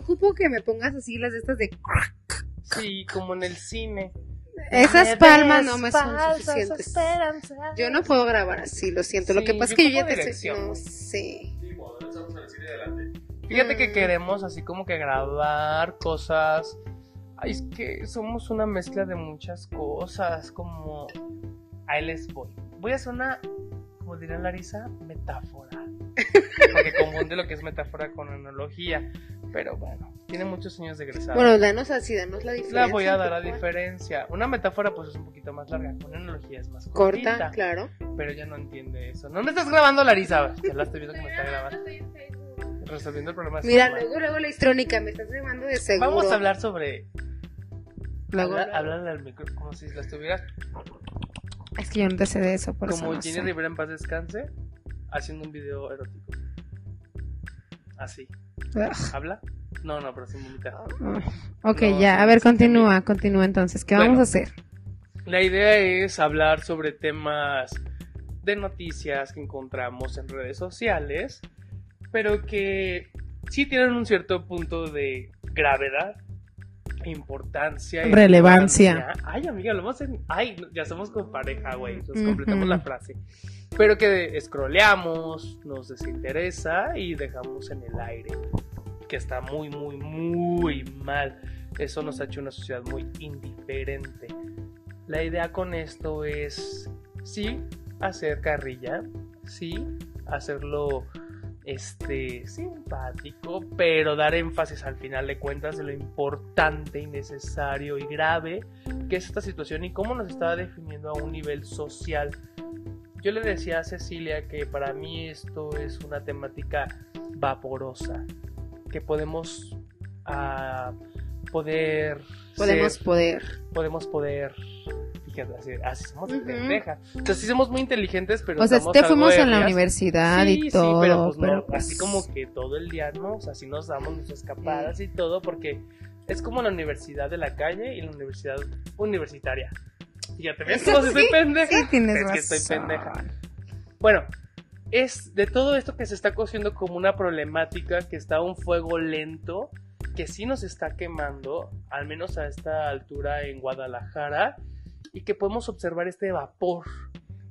ocupo que me pongas así las de estas de... Sí, como en el cine. Esas palmas no me son suficientes. esperanzas. Yo no puedo grabar así, lo siento. lo Sí, que pasa es que yo ya te estoy... No sé. Fíjate que Mm. queremos así como que grabar cosas. Ay, es que somos una mezcla de muchas cosas, como... Ahí les voy. Voy a hacer una, como diría Larisa, metáfora. Porque confunde lo que es metáfora con analogía. Pero bueno, tiene muchos años de egresado. Bueno, danos así, danos la diferencia. La voy a dar a ¿cuál? diferencia. Una metáfora pues es un poquito más larga, una analogía es más Corta, cortita. claro. Pero ella no entiende eso. No me estás grabando, Larisa. Ya la estoy viendo que me está grabando. Resolviendo el problema. de Mira, luego, luego la histrónica, me estás grabando de seguro. Vamos a hablar sobre. Luego, al micro como si la estuvieras. Es que yo no te sé de eso, por como eso no Jenny sé. Rivera en paz descanse, haciendo un video erótico. Así. Ugh. ¿Habla? No, no, pero sin vomitar. Ok, No, ya, a ver, continúa, continúa entonces. ¿Qué Bueno. vamos a hacer? La idea es hablar sobre temas de noticias que encontramos en redes sociales, pero que sí tienen un cierto punto de gravedad, importancia y Relevancia. relevancia. Ay, amiga, lo vamos en... Ay, ya somos con pareja, güey. Nos completamos la frase. Pero que scrolleamos, nos desinteresa y dejamos en el aire. Que está muy, muy, muy mal. Eso nos ha hecho una sociedad muy indiferente. La idea con esto es, sí, hacer carrilla, sí, hacerlo este simpático, pero dar énfasis al final de cuentas de lo importante y necesario y grave que es esta situación y cómo nos está definiendo a un nivel social. Yo le decía a Cecilia que para mí esto es una temática vaporosa, que podemos ah, poder Podemos ser- poder. podemos poder así, así somos de Ujú. pendejas o sea sí somos muy inteligentes pero O sea, te fuimos en la universidad Sí, y todo. sí, pero pues pero no, pues- así como que todo el día, ¿no? O sea, así nos damos nuestras escapadas y todo, porque es como la universidad de la calle y la universidad universitaria. Fíjate, ¿ves cómo si soy pendeja? Sí, tienes Es razón. que estoy pendeja. Bueno, es de todo esto que se está cociendo como una problemática, que está un fuego lento, que sí nos está quemando, al menos a esta altura en Guadalajara, y que podemos observar este vapor,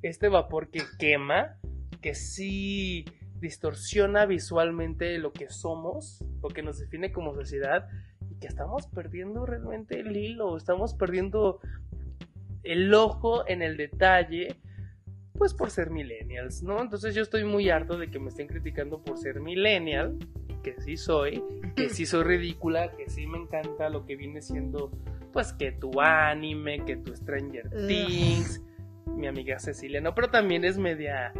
este vapor que quema, que sí distorsiona visualmente lo que somos, lo que nos define como sociedad, y que estamos perdiendo realmente el hilo, estamos perdiendo el ojo en el detalle, pues por ser millennials, ¿no? Entonces yo estoy muy harto de que me estén criticando por ser millennial, que sí soy, que sí soy ridícula, que sí me encanta lo que viene siendo, pues que tu anime, que tu Stranger Ugh. Things, mi amiga Cecilia, ¿no? Pero también es media,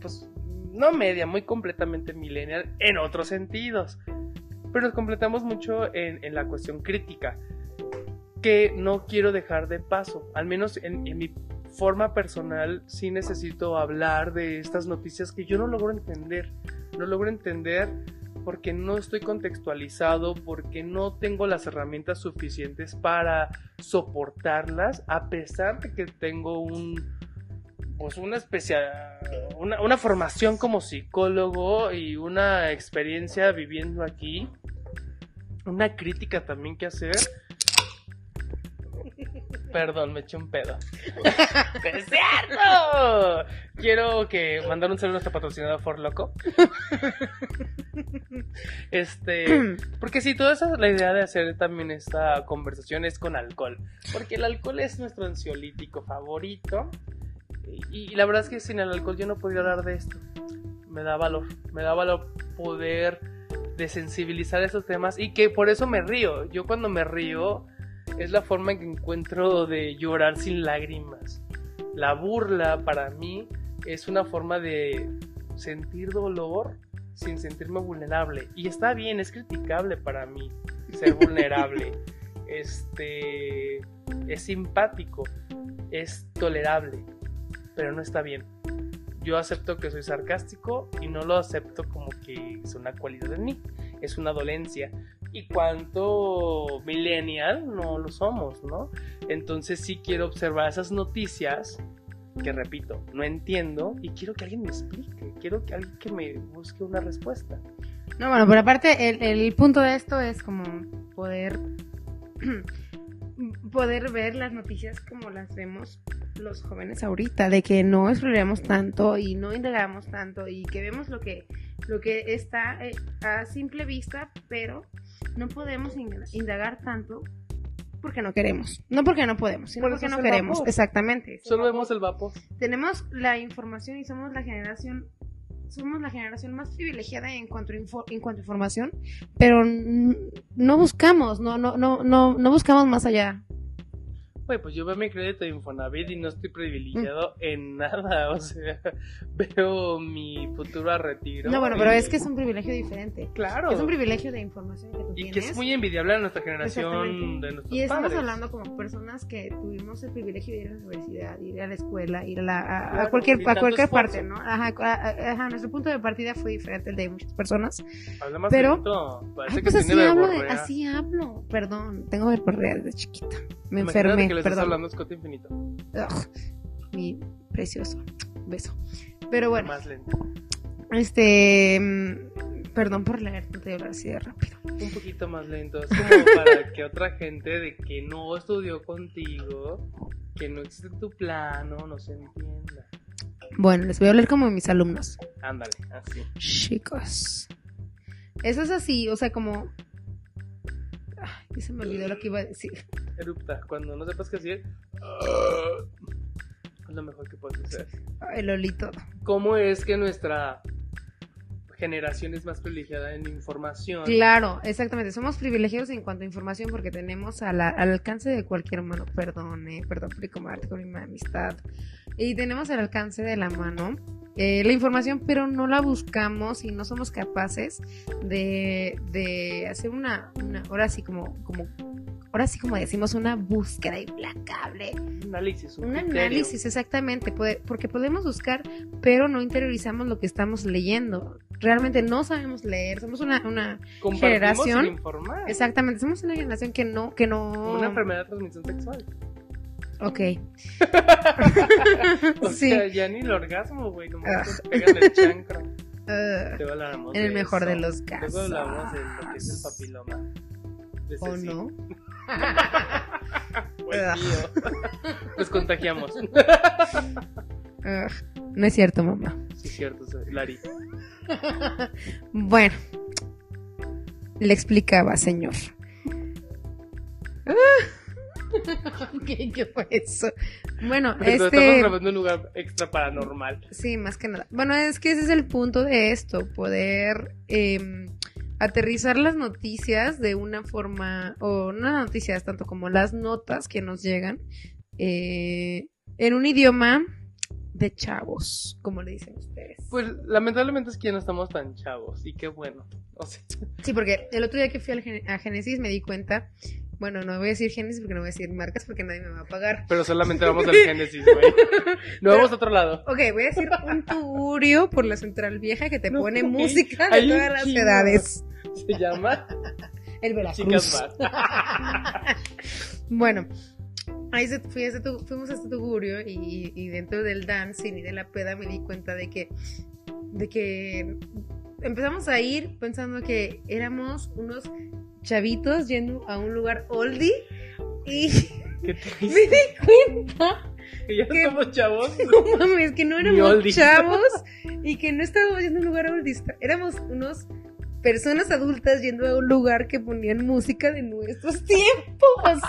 pues, no media, muy completamente millennial en otros sentidos. Pero nos completamos mucho en, en la cuestión crítica, que no quiero dejar de paso, al menos en, en mi forma personal sí necesito hablar de estas noticias que yo no logro entender, no logro entender porque no estoy contextualizado, porque no tengo las herramientas suficientes para soportarlas, a pesar de que tengo un pues una especial una, una formación como psicólogo y una experiencia viviendo aquí, una crítica también que hacer. Perdón, me eché un pedo. ¡Es cierto! Quiero que mandar un saludo a nuestro patrocinador For Loco. Este, porque sí, toda esa la idea de hacer también esta conversación es con alcohol, porque el alcohol es nuestro ansiolítico favorito y, y la verdad es que sin el alcohol yo no podría hablar de esto. Me da valor, me da valor poder desensibilizar esos temas y que por eso me río. Yo cuando me río es la forma en que encuentro de llorar sin lágrimas. La burla para mí es una forma de sentir dolor sin sentirme vulnerable. Y está bien, es criticable para mí ser vulnerable. este es simpático, es tolerable, pero no está bien. Yo acepto que soy sarcástico y no lo acepto como que es una cualidad de mí, es una dolencia. Y cuanto millennial no lo somos, ¿no? Entonces sí quiero observar esas noticias que repito, no entiendo y quiero que alguien me explique, quiero que alguien que me busque una respuesta. No, bueno, pero aparte, el, el punto de esto es como poder poder ver las noticias como las vemos los jóvenes ahorita, de que no exploramos tanto y no indagamos tanto y que vemos lo que, lo que está eh, a simple vista, pero no podemos in- indagar tanto porque no queremos. No porque no podemos, sino Por porque no queremos. vapor. Exactamente. Solo vemos el vapor. Tenemos la información y somos la generación somos la generación más privilegiada en cuanto a, info- en cuanto a información, pero no buscamos, no no no no no buscamos más allá. Güey, pues yo veo mi crédito de Infonavit y no estoy Mm. privilegiado en nada. O sea, veo mi futuro a retiro. No, bueno, pero y- es que es un privilegio diferente. Claro. Es un privilegio de información que tú y que tienes. es muy envidiable a nuestra generación de nuestros Y estamos padres. hablando como personas que tuvimos el privilegio de ir a la universidad, ir a la escuela, ir a, la, a- a Claro, cualquier, y a cualquier esfuerzo. parte, ¿no? Ajá, a- a- ajá, nuestro punto de partida fue diferente al de muchas personas. Habla más Pero- Ay, que pues así tiene hablo, así hablo. Perdón, tengo verborrea desde chiquita. Me Imagínate enfermé, que le estás perdón. hablando a Scott Infinito. Ugh, mi precioso beso. Pero bueno, Más lento. este... mm, Perdón por leer tanto y hablar así de rápido. Un poquito más lento. Es como para que otra gente de que no estudió contigo, que no existe tu plano, no se entienda. Bueno, les voy a hablar como mis alumnos. Ándale, así. Chicos. Eso es así, o sea, como... Ya se me olvidó lo que iba a decir. Erupta. Cuando no sepas qué decir, es lo mejor que puedes hacer. Ay, Lolito. ¿Cómo es que nuestra generación es más privilegiada en información? Claro, exactamente. Somos privilegiados en cuanto a información porque tenemos a la- al alcance de cualquier mano. Perdón, eh, perdón por comarte con mi amistad. Y tenemos al alcance de la mano eh, la información, pero no la buscamos y no somos capaces de, de hacer una, una, ahora sí como, como, ahora sí como decimos, una búsqueda implacable Un análisis, un, un análisis, exactamente, puede- porque podemos buscar, pero no interiorizamos lo que estamos leyendo. Realmente no sabemos leer, somos una, una generación- sin informar. exactamente, somos una generación que no, que no. Una enfermedad de transmisión sexual. Ok. O sí. sea, ya ni el orgasmo, güey. Como Ah. te pegan el chancro. Luego hablaremos en el de mejor eso. de los Luego casos. hablamos de lo que es el papiloma. De ¿O Ceci. no? O el mío. Nos contagiamos. Ugh. No es cierto, mamá. Sí, cierto, soy Lari. Bueno, le explicaba, señor. ¿Qué, qué fue eso? Bueno, Pero estamos este. grabando un lugar extra paranormal. Sí, más que nada. Bueno, es que ese es el punto de esto, poder eh, aterrizar las noticias de una forma, o no las noticias, tanto como las notas que nos llegan, eh, en un idioma de chavos, como le dicen ustedes. Pues lamentablemente es que ya no estamos tan chavos. Y qué bueno. O sea, Sí, porque el otro día que fui a Genesis me di cuenta, bueno, no voy a decir Genesis porque no voy a decir marcas porque nadie me va a pagar. pero solamente vamos al Génesis, güey. No vamos a otro lado. Ok, voy a decir un tugurio por la central vieja que te No, pone música de Hay todas las edades. Se llama El Veracruz. Chicas bueno, ahí se- fui ese fuimos a este tugurio y, y dentro del dancing y de la peda me di cuenta de que, de que empezamos a ir pensando que éramos unos chavitos yendo a un lugar oldie y ¿Qué me di cuenta Que ya ¿Qué? somos chavos. no mames, que no éramos chavos y que no estábamos yendo a un lugar oldie, éramos unos personas adultas yendo a un lugar que ponían música de nuestros tiempos.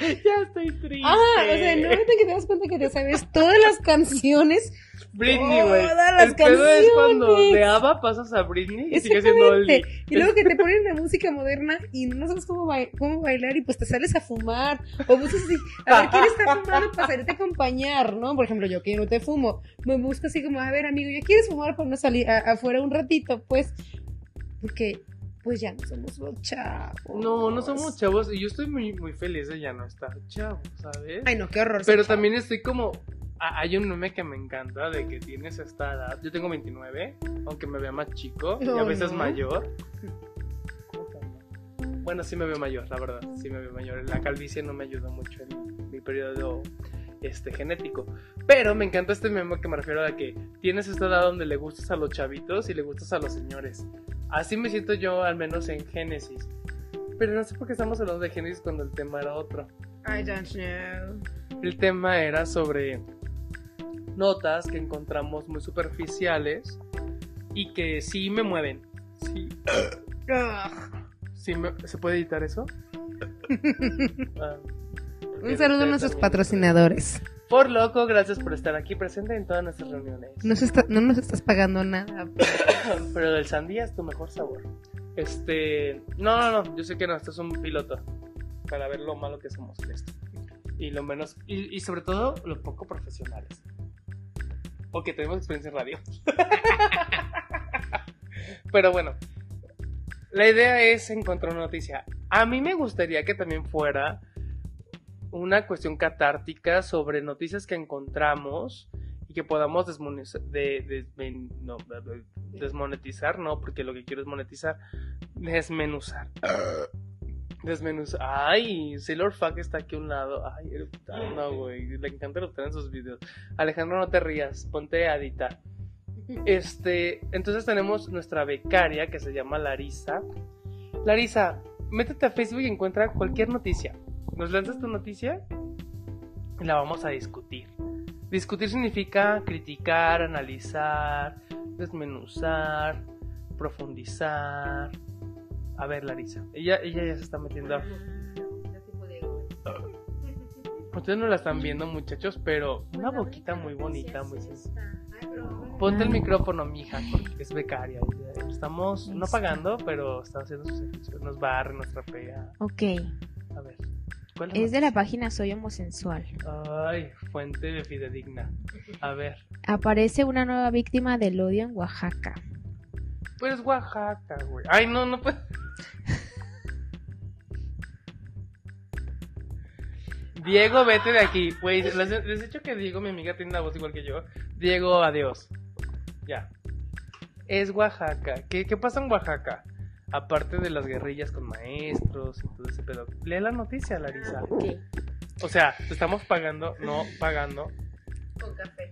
ya estoy triste. Ah, o sea, no ahorita que te das cuenta que te sabes todas las canciones. Britney, güey. Todas las El pedo es cuando canciones. de ABBA pasas a Britney y sigue siendo. Y luego que te ponen la música moderna y no sabes cómo, cómo bailar y pues te sales a fumar. O buscas así, a ver quién está fumando para salirte a acompañar, ¿no? Por ejemplo, yo que no te fumo, me busco así como, a ver, amigo, ¿ya quieres fumar para no salir afuera un ratito? Pues, porque pues ya no somos los chavos. No, no somos chavos y yo estoy muy, muy feliz de ya no estar chavo, ¿sabes? Ay, no, qué horror. Pero también estoy como... Hay un meme que me encanta de que tienes esta edad. Yo tengo 29, aunque me vea más chico y a veces no. mayor. Bueno, sí me veo mayor, la verdad. Sí me veo mayor. La calvicie no me ayudó mucho en mi periodo este, genético. Pero me encanta este meme que me refiero a que tienes esta edad donde le gustas a los chavitos y le gustas a los señores. Así me siento yo, al menos en Génesis. Pero no sé por qué estamos hablando de Génesis cuando el tema era otro. I don't know. El tema era sobre notas que encontramos muy superficiales y que sí me mueven. Sí, sí me- ¿Se puede editar eso? Ah, Un saludo a nuestros patrocinadores. Por loco, gracias por estar aquí presente en todas nuestras reuniones. No, se está- no nos estás pagando nada. Pero el sandía es tu mejor sabor. Este. No, no, no. Yo sé que no, esto es un piloto. Para ver lo malo que somos en esto. Y lo menos. Y, y sobre todo, lo poco profesionales. O que tenemos experiencia en radio. Pero bueno. La idea es encontrar una noticia. A mí me gustaría que también fuera una cuestión catártica sobre noticias que encontramos y que podamos desmonetizar, de, no, de- desmonetizar, no, porque lo que quiero es monetizar, desmenuzar. Desmenuzar. Ay, Sailor Fuck está aquí a un lado. Ay, no, güey. Le encanta eruptar en sus videos. Alejandro, no te rías. Ponte a editar. Este, entonces tenemos nuestra becaria que se llama Larisa. Larisa, métete a Facebook y encuentra cualquier noticia. Nos lanzas tu noticia y la vamos a discutir. Discutir significa criticar, analizar, desmenuzar, profundizar. A ver, Larisa, ella, ella ya se está metiendo. a- Ustedes no la están viendo, muchachos, pero una boquita muy bonita, muy sencilla. Ponte el micrófono, mija, porque es becaria. Estamos no pagando, pero está haciendo su servicio. Nos barre, nos trapea. Ok, A ver. ¿Cuál es de la página Soy Homosensual. Ay, fuente fidedigna. A ver. Aparece una nueva víctima del odio en Oaxaca. Pues Oaxaca, güey. Ay, no, no puedo. Diego, vete de aquí. Güey, les, les he dicho que Diego, mi amiga, tiene una voz igual que yo. Diego, adiós. Ya. Es Oaxaca. ¿Qué, qué pasa en Oaxaca? Aparte de las guerrillas con maestros y todo ese pedo. Lee la noticia, Larisa. Ok. O sea, te estamos pagando, no pagando Con café.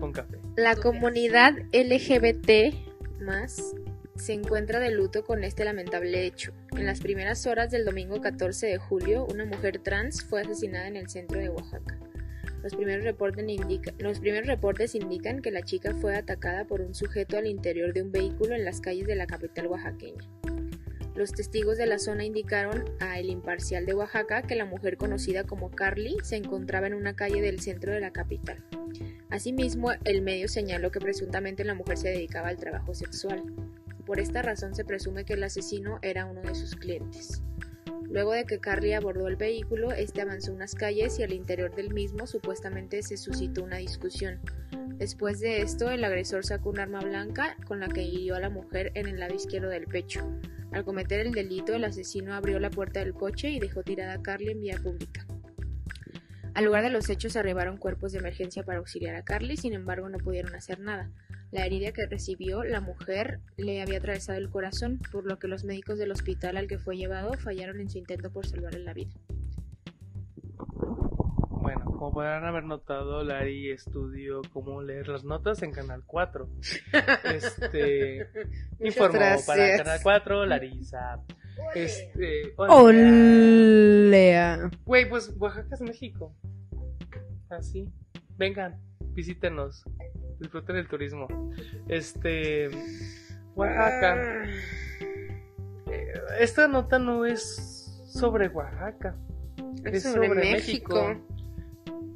con café. La comunidad LGBT más se encuentra de luto con este lamentable hecho. En las primeras horas del domingo 14 de julio, una mujer trans fue asesinada en el centro de Oaxaca. Los primeros, reportes indica- los primeros reportes indican que la chica fue atacada por un sujeto al interior de un vehículo en las calles de la capital oaxaqueña. Los testigos de la zona indicaron a El Imparcial de Oaxaca que la mujer conocida como Carly se encontraba en una calle del centro de la capital. Asimismo, el medio señaló que presuntamente la mujer se dedicaba al trabajo sexual. Por esta razón se presume que el asesino era uno de sus clientes. Luego de que Carly abordó el vehículo, este avanzó unas calles y al interior del mismo supuestamente se suscitó una discusión. Después de esto, el agresor sacó un arma blanca con la que hirió a la mujer en el lado izquierdo del pecho. Al cometer el delito, el asesino abrió la puerta del coche y dejó tirada a Carly en vía pública. Al lugar de los hechos arribaron cuerpos de emergencia para auxiliar a Carly, sin embargo no pudieron hacer nada. La herida que recibió la mujer le había atravesado el corazón, por lo que los médicos del hospital al que fue llevado fallaron en su intento por salvarle la vida. Como podrán haber notado, Lari estudió cómo leer las notas en Canal 4. Este, informó para gracias. Canal 4, Larisa. Este, hola. Olea. Güey, pues Oaxaca es México. Así. Vengan, visítenos. Disfruten el turismo. Este, Oaxaca. Eh, Esta nota no es sobre Oaxaca. Es sobre México.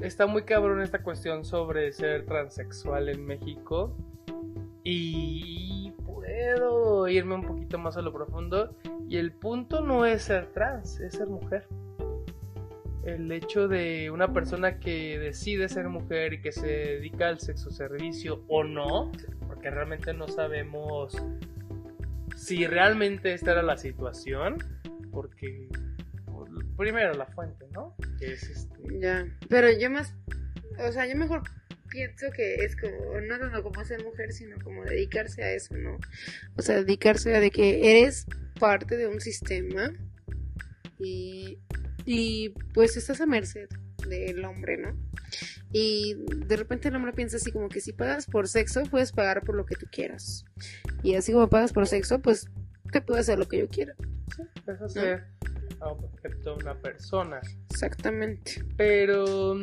Está muy cabrón esta cuestión sobre ser transexual en México. Y puedo irme un poquito más a lo profundo. Y el punto no es ser trans, es ser mujer. El hecho de una persona que decide ser mujer y que se dedica al sexo servicio o no, porque realmente no sabemos si realmente esta era la situación, porque primero la fuente, ¿no? Que es este. Ya. Pero yo más. O sea, yo mejor pienso que es como. No tanto como ser mujer, sino como dedicarse a eso, ¿no? O sea, dedicarse a de que eres parte de un sistema y. Y pues estás a merced del hombre, ¿no? Y de repente el hombre piensa así como que si pagas por sexo, puedes pagar por lo que tú quieras. Y así como pagas por sexo, pues te puedo hacer lo que yo quiera. Es hacer objeto una persona. Exactamente. Pero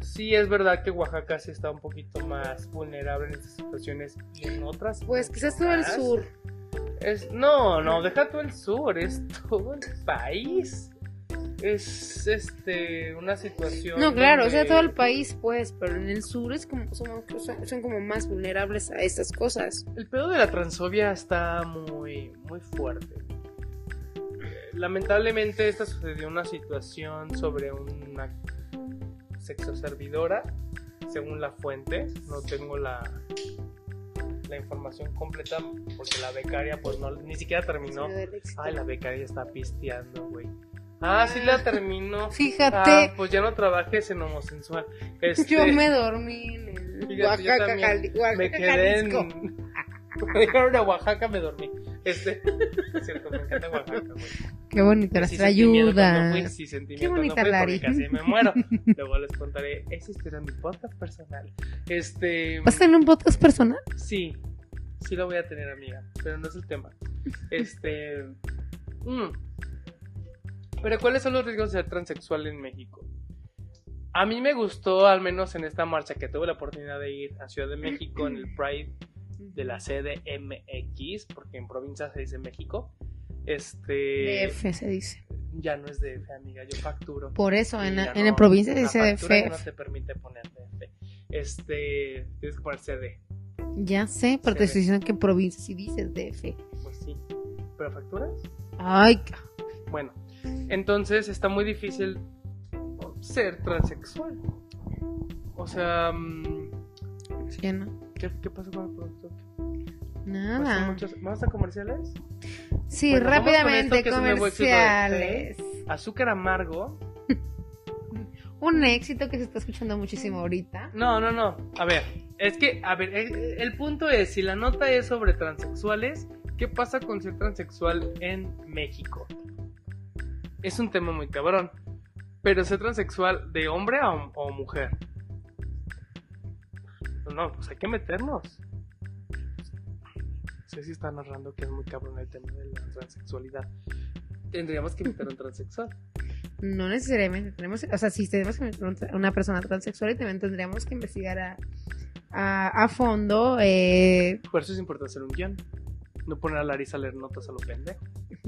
sí es verdad que Oaxaca sí está un poquito más vulnerable en estas situaciones y en otras. Pues quizás todo el sur. Es, no, no, deja todo el sur, es todo el país. Es este una situación. No, claro, o sea, todo el país, pues, pero en el sur es como, son como más vulnerables a estas cosas. El pedo de la transfobia está muy, muy fuerte. Lamentablemente esta sucedió una situación sobre una sexoservidora, según la fuente. No tengo la, la información completa porque la becaria pues no, ni siquiera terminó. Ay, la becaria está pisteando, güey. Ah, sí la terminó. Fíjate, Ah, pues ya no trabajes en homosensual. Este, yo me dormí en el Fíjate, Oaxaca, Cali- Oaxaca, me quedé en. Jalisco. Me dejaron a Oaxaca, me dormí. Este, es cierto, me encanta Oaxaca, güey. Qué bonita, Sí la sentí miedo cuando ayuda. fui, sí Qué bonita, fui, Lari. porque casi me muero. Luego les contaré esa historia en mi podcast personal. Este, ¿Vas a tener un podcast personal? sí, sí lo voy a tener, amiga, pero no es el tema. Este, mm. pero ¿cuáles son los riesgos de ser transexual en México? A mí me gustó, al menos en esta marcha que tuve la oportunidad de ir a Ciudad de México en el Pride de la CDMX, porque en provincia se dice México. Este DF se dice. ya no es DF, amiga, yo facturo. Por eso, en, la- en no, la provincia se dice DF. no te permite poner DF. Este, tienes que poner CD. Ya sé, pero te Sí, estoy diciendo que en provincia sí dices DF. Pues sí. ¿Pero facturas? Ay, Bueno, entonces está muy difícil ser transexual. O sea, mm, sí, no. ¿qué, qué pasó con el productor? Nada. ¿Vamos a comerciales? Sí, Bueno, con rápidamente de- comerciales. Azúcar amargo. Un éxito que se está escuchando muchísimo ahorita. No, no, no. A ver, es que, a ver, el, el punto es, si la nota es sobre transexuales, ¿qué pasa con ser transexual en México? Es un tema muy cabrón. Pero ser transexual de hombre a, o mujer. No, pues hay que meternos. Ceci está narrando que es muy cabrón el tema de la transexualidad. Tendríamos que meter a un transexual. No necesariamente tenemos, o sea, si tenemos que un tra- una persona transexual y también tendríamos que investigar a, a, a fondo. eh, Por eso es importante hacer un guion. No poner a Larisa a leer notas a lo pendejo.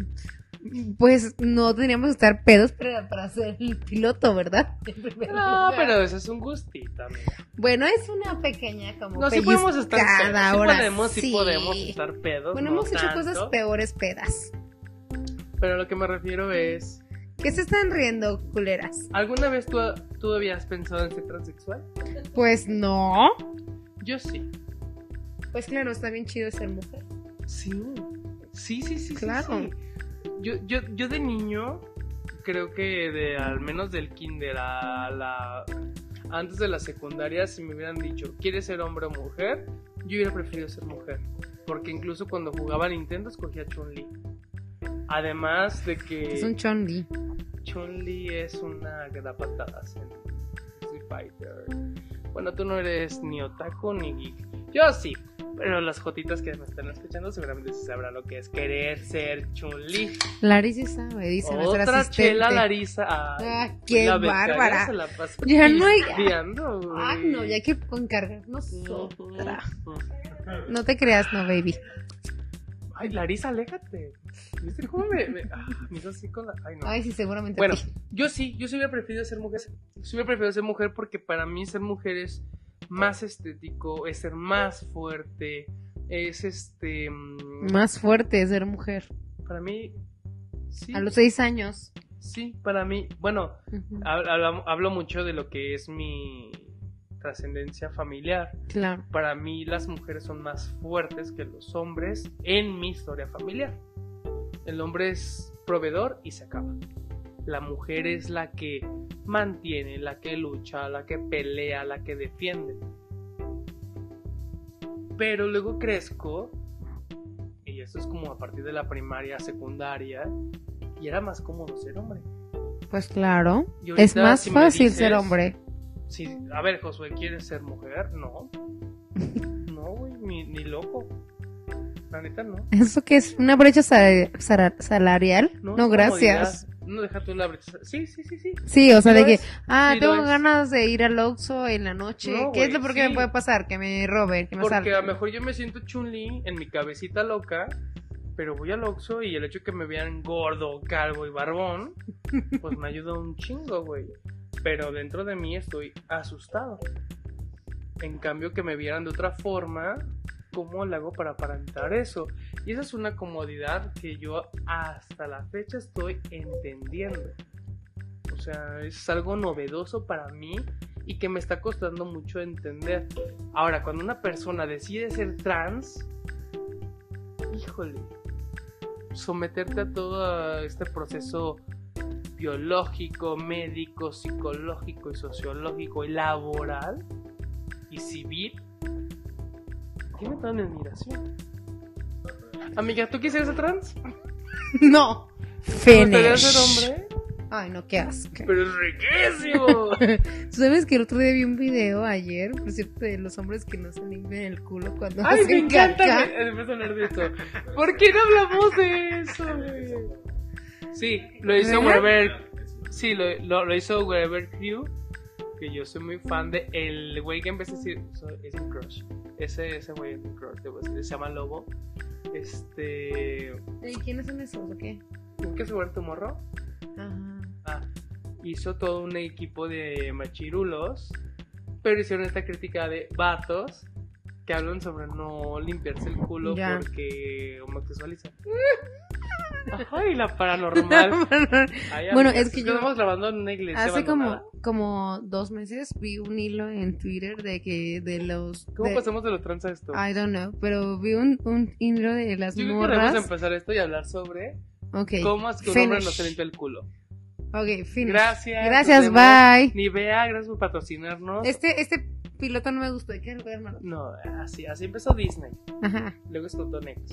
pues no tendríamos que estar pedos para, para hacer el piloto, ¿verdad? No, pero eso es un gustito, amiga. Bueno, es una pequeña como No, sí podemos estar pedos. Sí ahora podemos, sí sí. podemos estar pedos. Bueno, no hemos hecho tanto, cosas peores pedas. Pero lo que me refiero es. ¿Qué se están riendo, culeras? ¿Alguna vez tú, tú habías pensado en ser transexual? Pues no. Yo sí. Pues claro, está bien chido ser mujer. Sí. Sí, sí, sí. sí, Claro. sí. Yo, yo, yo de niño, creo que de al menos del kinder a la. Antes de la secundaria, si me hubieran dicho, ¿quieres ser hombre o mujer? Yo hubiera preferido ser mujer. Porque incluso cuando jugaba a Nintendo escogía Chun-Li. Además de que. Es un chondi. Chun-Li es una que da patadas en Street Fighter. Bueno, tú no eres ni otaku ni geek. Yo sí, pero las jotitas que me están escuchando seguramente sí sabrán lo que es querer ser Chun-Li. Larissa sabe, dice nuestra Otra asistente. chela Larisa. Ay, Ah, qué la bárbara. se la Ya no hay-. Ah, no, ya hay que encargarnos otra. Ujú. No te creas, no, baby. Ay, Larisa, aléjate. ¿Viste cómo me, me, ah, me hizo así con la... Ay, no. Ay, sí, seguramente. Bueno, yo sí, yo sí hubiera preferido ser mujer. Sí hubiera preferido ser mujer porque para mí ser mujer es más estético, es ser más fuerte, es este... mm, Más fuerte es ser mujer. Para mí, sí, A los seis años. sí, para mí, bueno, hablo, hablo mucho de lo que es mi trascendencia familiar. Claro. Para mí las mujeres son más fuertes que los hombres en mi historia familiar. El hombre es proveedor y se acaba. La mujer es la que mantiene, la que lucha, la que pelea, la que defiende. Pero luego crezco, y esto es como a partir de la primaria, secundaria, y era más cómodo ser hombre. Pues claro. Es más si fácil dices- ser hombre. Sí, a ver, Josué, ¿quieres ser mujer? No. No, güey, ni, ni loco. La neta, no. ¿Eso qué es? ¿Una brecha sal- salarial? No, gracias. No, deja tú la brecha. Sí, sí, sí, sí. Sí, o sea, de que, ah, Sí tengo ganas de ir al Oxxo en la noche. No, ¿Qué es lo peor que me puede pasar? Que me roben, que me Porque a lo mejor yo me siento chunli en mi cabecita loca, pero voy al Oxxo y el hecho de que me vean gordo, calvo y barbón, pues me ayuda un chingo, güey. Pero dentro de mí estoy asustado. En cambio, que me vieran de otra forma, ¿cómo le hago para aparentar eso? Y esa es una comodidad que yo hasta la fecha estoy entendiendo. O sea, es algo novedoso para mí y que me está costando mucho entender. Ahora, cuando una persona decide ser trans, híjole, someterte a todo este proceso biológico, médico, psicológico y sociológico y laboral y civil, tiene toda mi admiración. Amiga, ¿tú quisieras ser trans? No. ¿Te gustaría Finish. ser hombre? Ay, no, qué asco. Pero es riquísimo. ¿Tú sabes que el otro día vi un video ayer, por cierto, de los hombres que no se limpian el culo cuando Ay, me hacen encanta caca? que a hablar de esto. ¿Por qué no hablamos de eso, güey? Sí, lo hizo. Wherever. Sí, lo, lo, lo hizo Wherever Crew. Que yo soy muy fan de. El güey que empecé a decir. Es un crush. Ese, ese güey es un crush. debo decir, Se llama Lobo. Este. ¿Y quiénes son esos o qué? ¿Qué se tu morro? Ajá. Ah, hizo todo un equipo de machirulos, pero hicieron esta crítica de vatos que hablan sobre no limpiarse el culo Ya. porque homosexualizan. Ay, la paranormal. Ay, Bueno, es que yo- Estamos grabando en una iglesia. Hace como, abandonada. como dos meses vi un hilo en Twitter de que de los... ¿Cómo de- pasamos de los trans a esto? I don't know, pero vi un, un hilo de las Yo creo que morras. empezar esto y hablar sobre Ok. cómo es que un hombre no se limpia el culo. Ok, finish. Gracias. Gracias, bye. Nivea, gracias por patrocinarnos. Este, este piloto no me gustó. ¿De qué hermano? No, así, así empezó Disney. Ajá. Luego explotó Next.